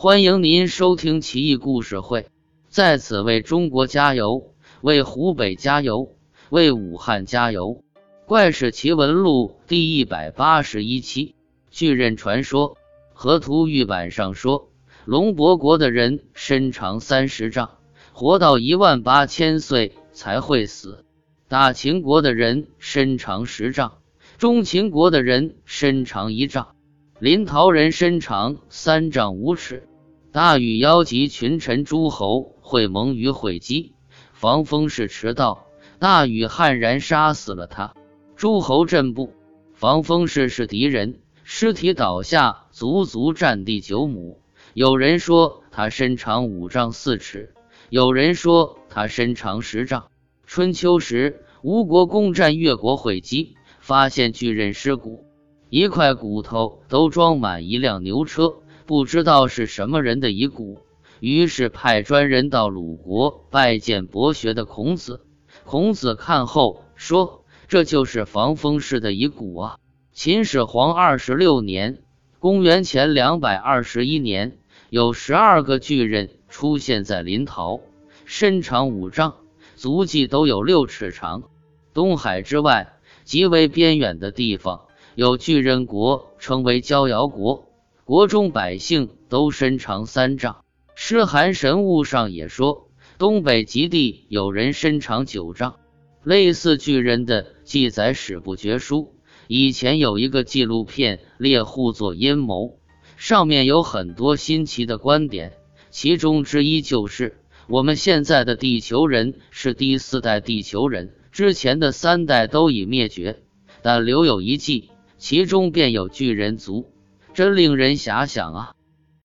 欢迎您收听奇异故事会，在此为中国加油，为湖北加油，为武汉加油！怪事奇闻录第一百八十一期：巨人传说。河图玉版上说，龙伯国的人身长三十丈，活到一万八千岁才会死；大秦国的人身长十丈，中秦国的人身长一丈。临洮人身长三丈五尺，大禹邀集群臣诸侯会盟于会稽，防风氏迟到，大禹悍然杀死了他。诸侯震怖，防风氏是敌人，尸体倒下，足足占地九亩。有人说他身长五丈四尺，有人说他身长十丈。春秋时，吴国攻占越国会稽，发现巨人尸骨。一块骨头都装满一辆牛车，不知道是什么人的遗骨。于是派专人到鲁国拜见博学的孔子。孔子看后说：“这就是防风氏的遗骨啊！”秦始皇二十六年（公元前两百二十一年），有十二个巨人出现在临洮，身长五丈，足迹都有六尺长。东海之外，极为边远的地方。有巨人国，称为焦瑶国，国中百姓都身长三丈。诗寒神物上也说，东北极地有人身长九丈。类似巨人的记载史不绝书。以前有一个纪录片《猎户座阴谋》，上面有很多新奇的观点，其中之一就是我们现在的地球人是第四代地球人，之前的三代都已灭绝，但留有一记。其中便有巨人族，真令人遐想啊！